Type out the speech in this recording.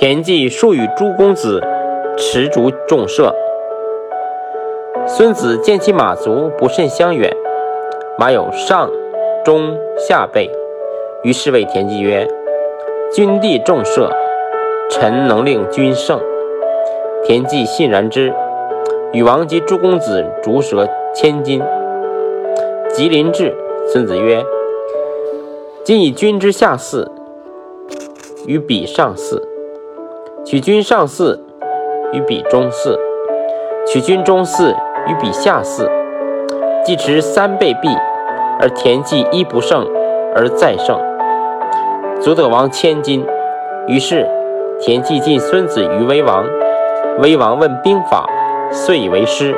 田忌数与诸公子持竹重射。孙子见其马足不甚相远，马有上、中、下背，于是谓田忌曰：“君弟重射，臣能令君胜。”田忌信然之，与王及诸公子逐蛇千金。吉林至，孙子曰：“今以君之下嗣，与彼上嗣；取君上嗣，与彼中嗣；取君中嗣，与彼下嗣。既持三倍璧，而田忌一不胜，而再胜，足得王千金。于是田忌进孙子于威王。威王问兵法，遂以为师。